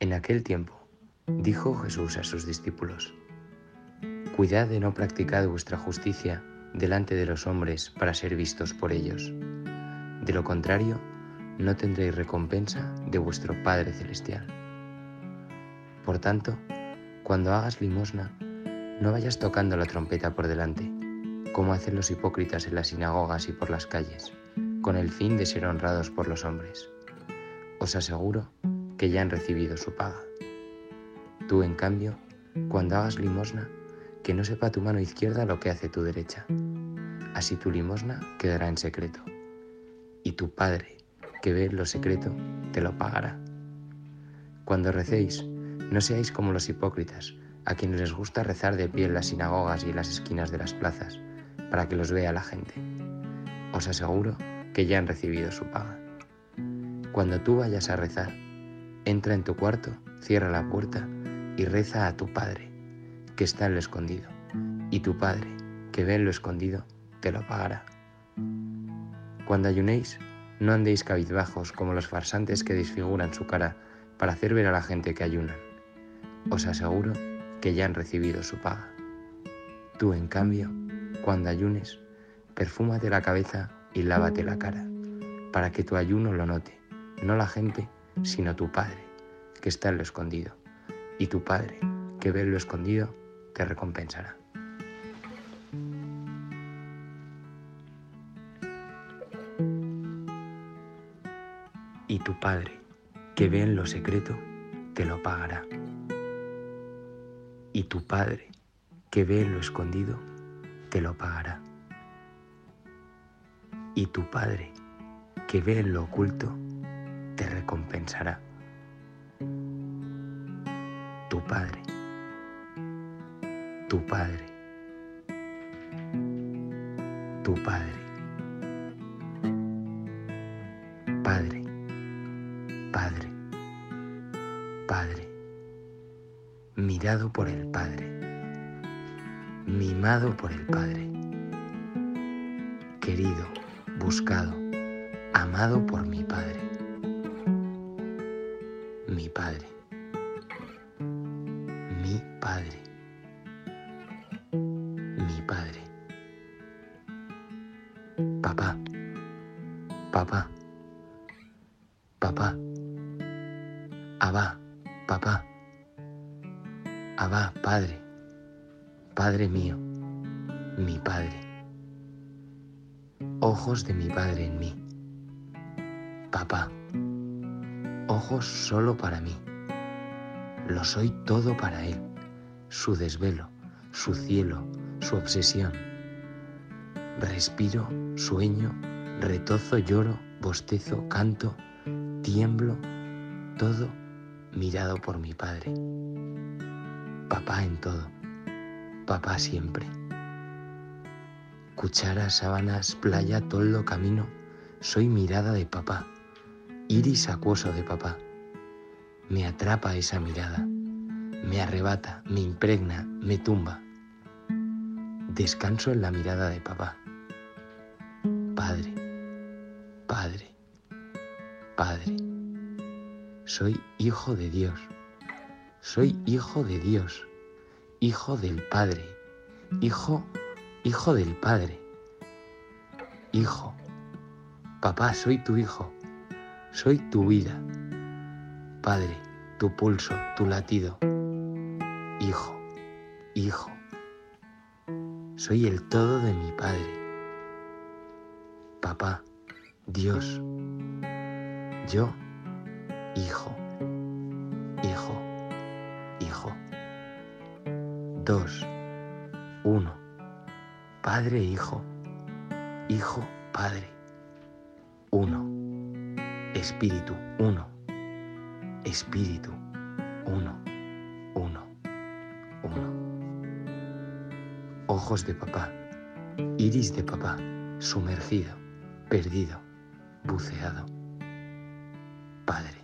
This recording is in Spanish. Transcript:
en aquel tiempo, dijo Jesús a sus discípulos, Cuidad de no practicar vuestra justicia delante de los hombres para ser vistos por ellos. De lo contrario, no tendréis recompensa de vuestro Padre Celestial. Por tanto, cuando hagas limosna, no vayas tocando la trompeta por delante, como hacen los hipócritas en las sinagogas y por las calles, con el fin de ser honrados por los hombres os aseguro que ya han recibido su paga. Tú, en cambio, cuando hagas limosna, que no sepa tu mano izquierda lo que hace tu derecha. Así tu limosna quedará en secreto. Y tu Padre, que ve lo secreto, te lo pagará. Cuando recéis, no seáis como los hipócritas, a quienes les gusta rezar de pie en las sinagogas y en las esquinas de las plazas, para que los vea la gente. Os aseguro que ya han recibido su paga. Cuando tú vayas a rezar, entra en tu cuarto, cierra la puerta y reza a tu Padre, que está en lo escondido. Y tu Padre, que ve en lo escondido, te lo pagará. Cuando ayunéis, no andéis cabizbajos como los farsantes que disfiguran su cara para hacer ver a la gente que ayunan. Os aseguro que ya han recibido su paga. Tú, en cambio, cuando ayunes, perfúmate la cabeza y lávate la cara, para que tu ayuno lo note no la gente, sino tu Padre, que está en lo escondido. Y tu Padre, que ve en lo escondido, te recompensará. Y tu Padre, que ve en lo secreto, te lo pagará. Y tu Padre, que ve en lo escondido, te lo pagará. Y tu Padre, que ve en lo oculto, te recompensará. Tu Padre, tu Padre, tu Padre, Padre, Padre, Padre, mirado por el Padre, mimado por el Padre, querido, buscado, amado por mi Padre mi Padre, mi Padre, mi Padre. Papá, papá, papá, Abba, papá, Abba, Padre, Padre mío, mi Padre. Ojos de mi Padre en mí. Papá ojos solo para mí. Lo soy todo para Él, su desvelo, su cielo, su obsesión. Respiro, sueño, retozo, lloro, bostezo, canto, tiemblo, todo mirado por mi Padre. Papá en todo, papá siempre. Cuchara, sábanas, playa, toldo, camino, soy mirada de papá iris acuoso de papá. Me atrapa esa mirada, me arrebata, me impregna, me tumba. Descanso en la mirada de papá. Padre, Padre, Padre. Soy hijo de Dios. Soy hijo de Dios. Hijo del Padre. Hijo, hijo del Padre. Hijo. Papá, soy tu hijo. Soy tu vida, Padre, tu pulso, tu latido. Hijo, hijo. Soy el todo de mi Padre. Papá, Dios. Yo, hijo, hijo, hijo. Dos, uno. Padre, hijo. Hijo, Padre. Uno Espíritu, uno. Espíritu, uno, uno, uno. Ojos de papá, iris de papá, sumergido, perdido, buceado. Padre.